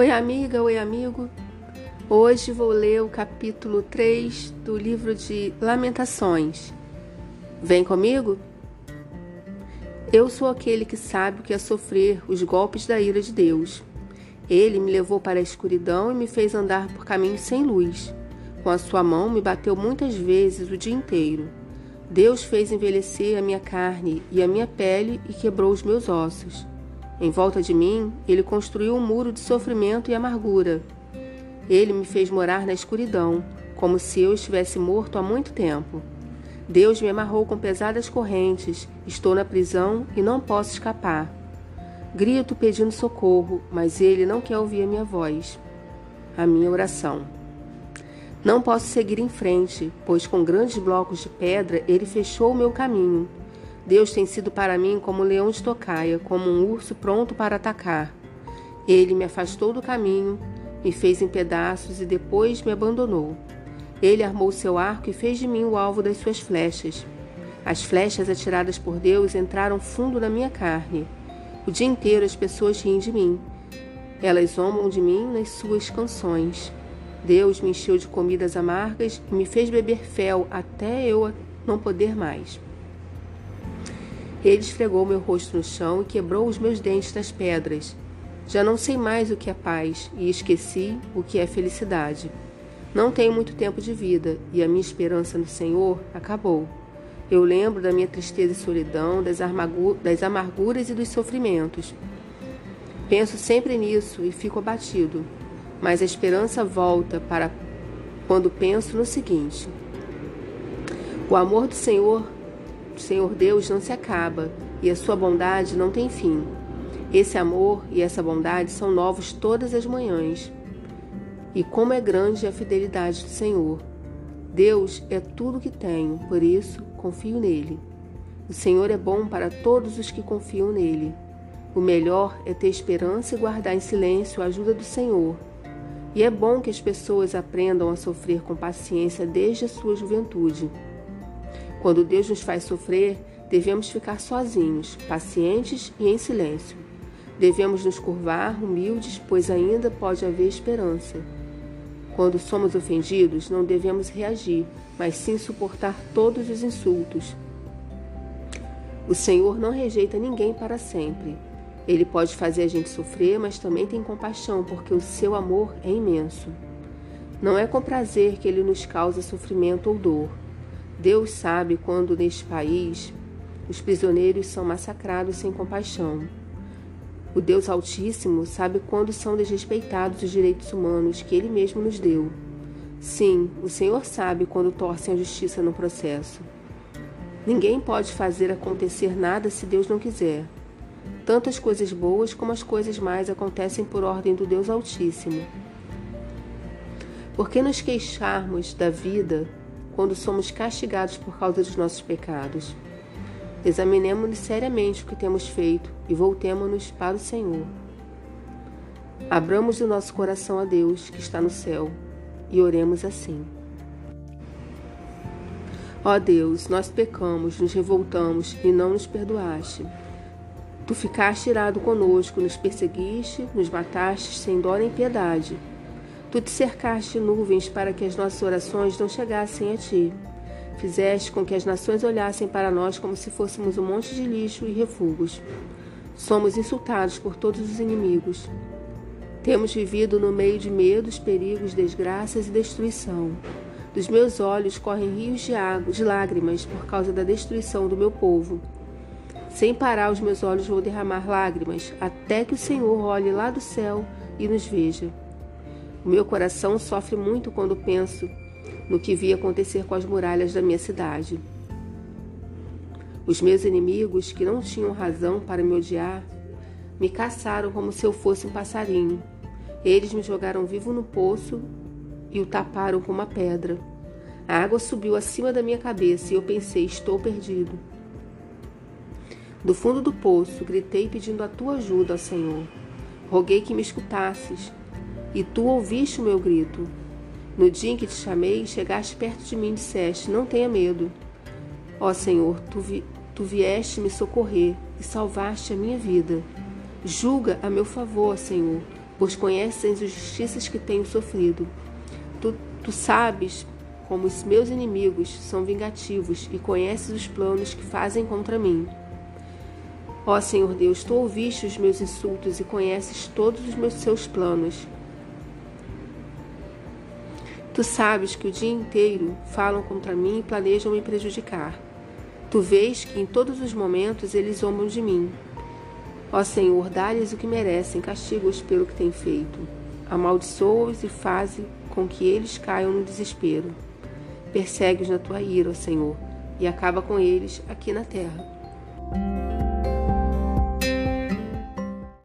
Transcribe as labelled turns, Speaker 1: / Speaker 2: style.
Speaker 1: Oi, amiga, oi, amigo. Hoje vou ler o capítulo 3 do livro de Lamentações. Vem comigo? Eu sou aquele que sabe o que é sofrer os golpes da ira de Deus. Ele me levou para a escuridão e me fez andar por caminhos sem luz. Com a sua mão me bateu muitas vezes o dia inteiro. Deus fez envelhecer a minha carne e a minha pele e quebrou os meus ossos. Em volta de mim, ele construiu um muro de sofrimento e amargura. Ele me fez morar na escuridão, como se eu estivesse morto há muito tempo. Deus me amarrou com pesadas correntes, estou na prisão e não posso escapar. Grito pedindo socorro, mas ele não quer ouvir a minha voz. A minha oração. Não posso seguir em frente, pois com grandes blocos de pedra ele fechou o meu caminho. Deus tem sido para mim como um leão de tocaia, como um urso pronto para atacar. Ele me afastou do caminho, me fez em pedaços e depois me abandonou. Ele armou seu arco e fez de mim o alvo das suas flechas. As flechas atiradas por Deus entraram fundo na minha carne. O dia inteiro as pessoas riem de mim. Elas zombam de mim nas suas canções. Deus me encheu de comidas amargas e me fez beber fel até eu não poder mais. Ele esfregou meu rosto no chão e quebrou os meus dentes nas pedras. Já não sei mais o que é paz e esqueci o que é felicidade. Não tenho muito tempo de vida e a minha esperança no Senhor acabou. Eu lembro da minha tristeza e solidão, das, das amarguras e dos sofrimentos. Penso sempre nisso e fico abatido, mas a esperança volta para quando penso no seguinte: o amor do Senhor Senhor Deus não se acaba e a sua bondade não tem fim. Esse amor e essa bondade são novos todas as manhãs. E como é grande a fidelidade do Senhor. Deus é tudo que tenho, por isso confio nele. O Senhor é bom para todos os que confiam nele. O melhor é ter esperança e guardar em silêncio a ajuda do Senhor. E é bom que as pessoas aprendam a sofrer com paciência desde a sua juventude. Quando Deus nos faz sofrer, devemos ficar sozinhos, pacientes e em silêncio. Devemos nos curvar, humildes, pois ainda pode haver esperança. Quando somos ofendidos, não devemos reagir, mas sim suportar todos os insultos. O Senhor não rejeita ninguém para sempre. Ele pode fazer a gente sofrer, mas também tem compaixão, porque o seu amor é imenso. Não é com prazer que ele nos causa sofrimento ou dor. Deus sabe quando neste país os prisioneiros são massacrados sem compaixão. O Deus Altíssimo sabe quando são desrespeitados os direitos humanos que Ele mesmo nos deu. Sim, o Senhor sabe quando torcem a justiça no processo. Ninguém pode fazer acontecer nada se Deus não quiser. Tanto as coisas boas como as coisas mais acontecem por ordem do Deus Altíssimo. Por que nos queixarmos da vida quando somos castigados por causa dos nossos pecados. Examinemos seriamente o que temos feito e voltemos-nos para o Senhor. Abramos o nosso coração a Deus, que está no céu, e oremos assim. Ó Deus, nós pecamos, nos revoltamos e não nos perdoaste. Tu ficaste irado conosco, nos perseguiste, nos mataste sem dó nem piedade. Tu te cercaste nuvens para que as nossas orações não chegassem a ti. Fizeste com que as nações olhassem para nós como se fôssemos um monte de lixo e refugos. Somos insultados por todos os inimigos. Temos vivido no meio de medos, perigos, desgraças e destruição. Dos meus olhos correm rios de água, de lágrimas por causa da destruição do meu povo. Sem parar, os meus olhos vão derramar lágrimas, até que o Senhor olhe lá do céu e nos veja. O meu coração sofre muito quando penso no que vi acontecer com as muralhas da minha cidade. Os meus inimigos, que não tinham razão para me odiar, me caçaram como se eu fosse um passarinho. Eles me jogaram vivo no poço e o taparam com uma pedra. A água subiu acima da minha cabeça e eu pensei: estou perdido. Do fundo do poço, gritei pedindo a tua ajuda, ó Senhor. Roguei que me escutasses e tu ouviste o meu grito. No dia em que te chamei, chegaste perto de mim e disseste: Não tenha medo. Ó Senhor, tu, vi, tu vieste me socorrer e salvaste a minha vida. Julga a meu favor, Senhor, pois conheces as injustiças que tenho sofrido. Tu, tu sabes como os meus inimigos são vingativos e conheces os planos que fazem contra mim. Ó Senhor Deus, tu ouviste os meus insultos e conheces todos os meus seus planos. Tu sabes que o dia inteiro falam contra mim e planejam me prejudicar. Tu vês que em todos os momentos eles zombam de mim. Ó Senhor, dá-lhes o que merecem, castiga-os pelo que têm feito. Amaldiçoa-os e faze com que eles caiam no desespero. Persegue-os na tua ira, ó Senhor, e acaba com eles aqui na terra.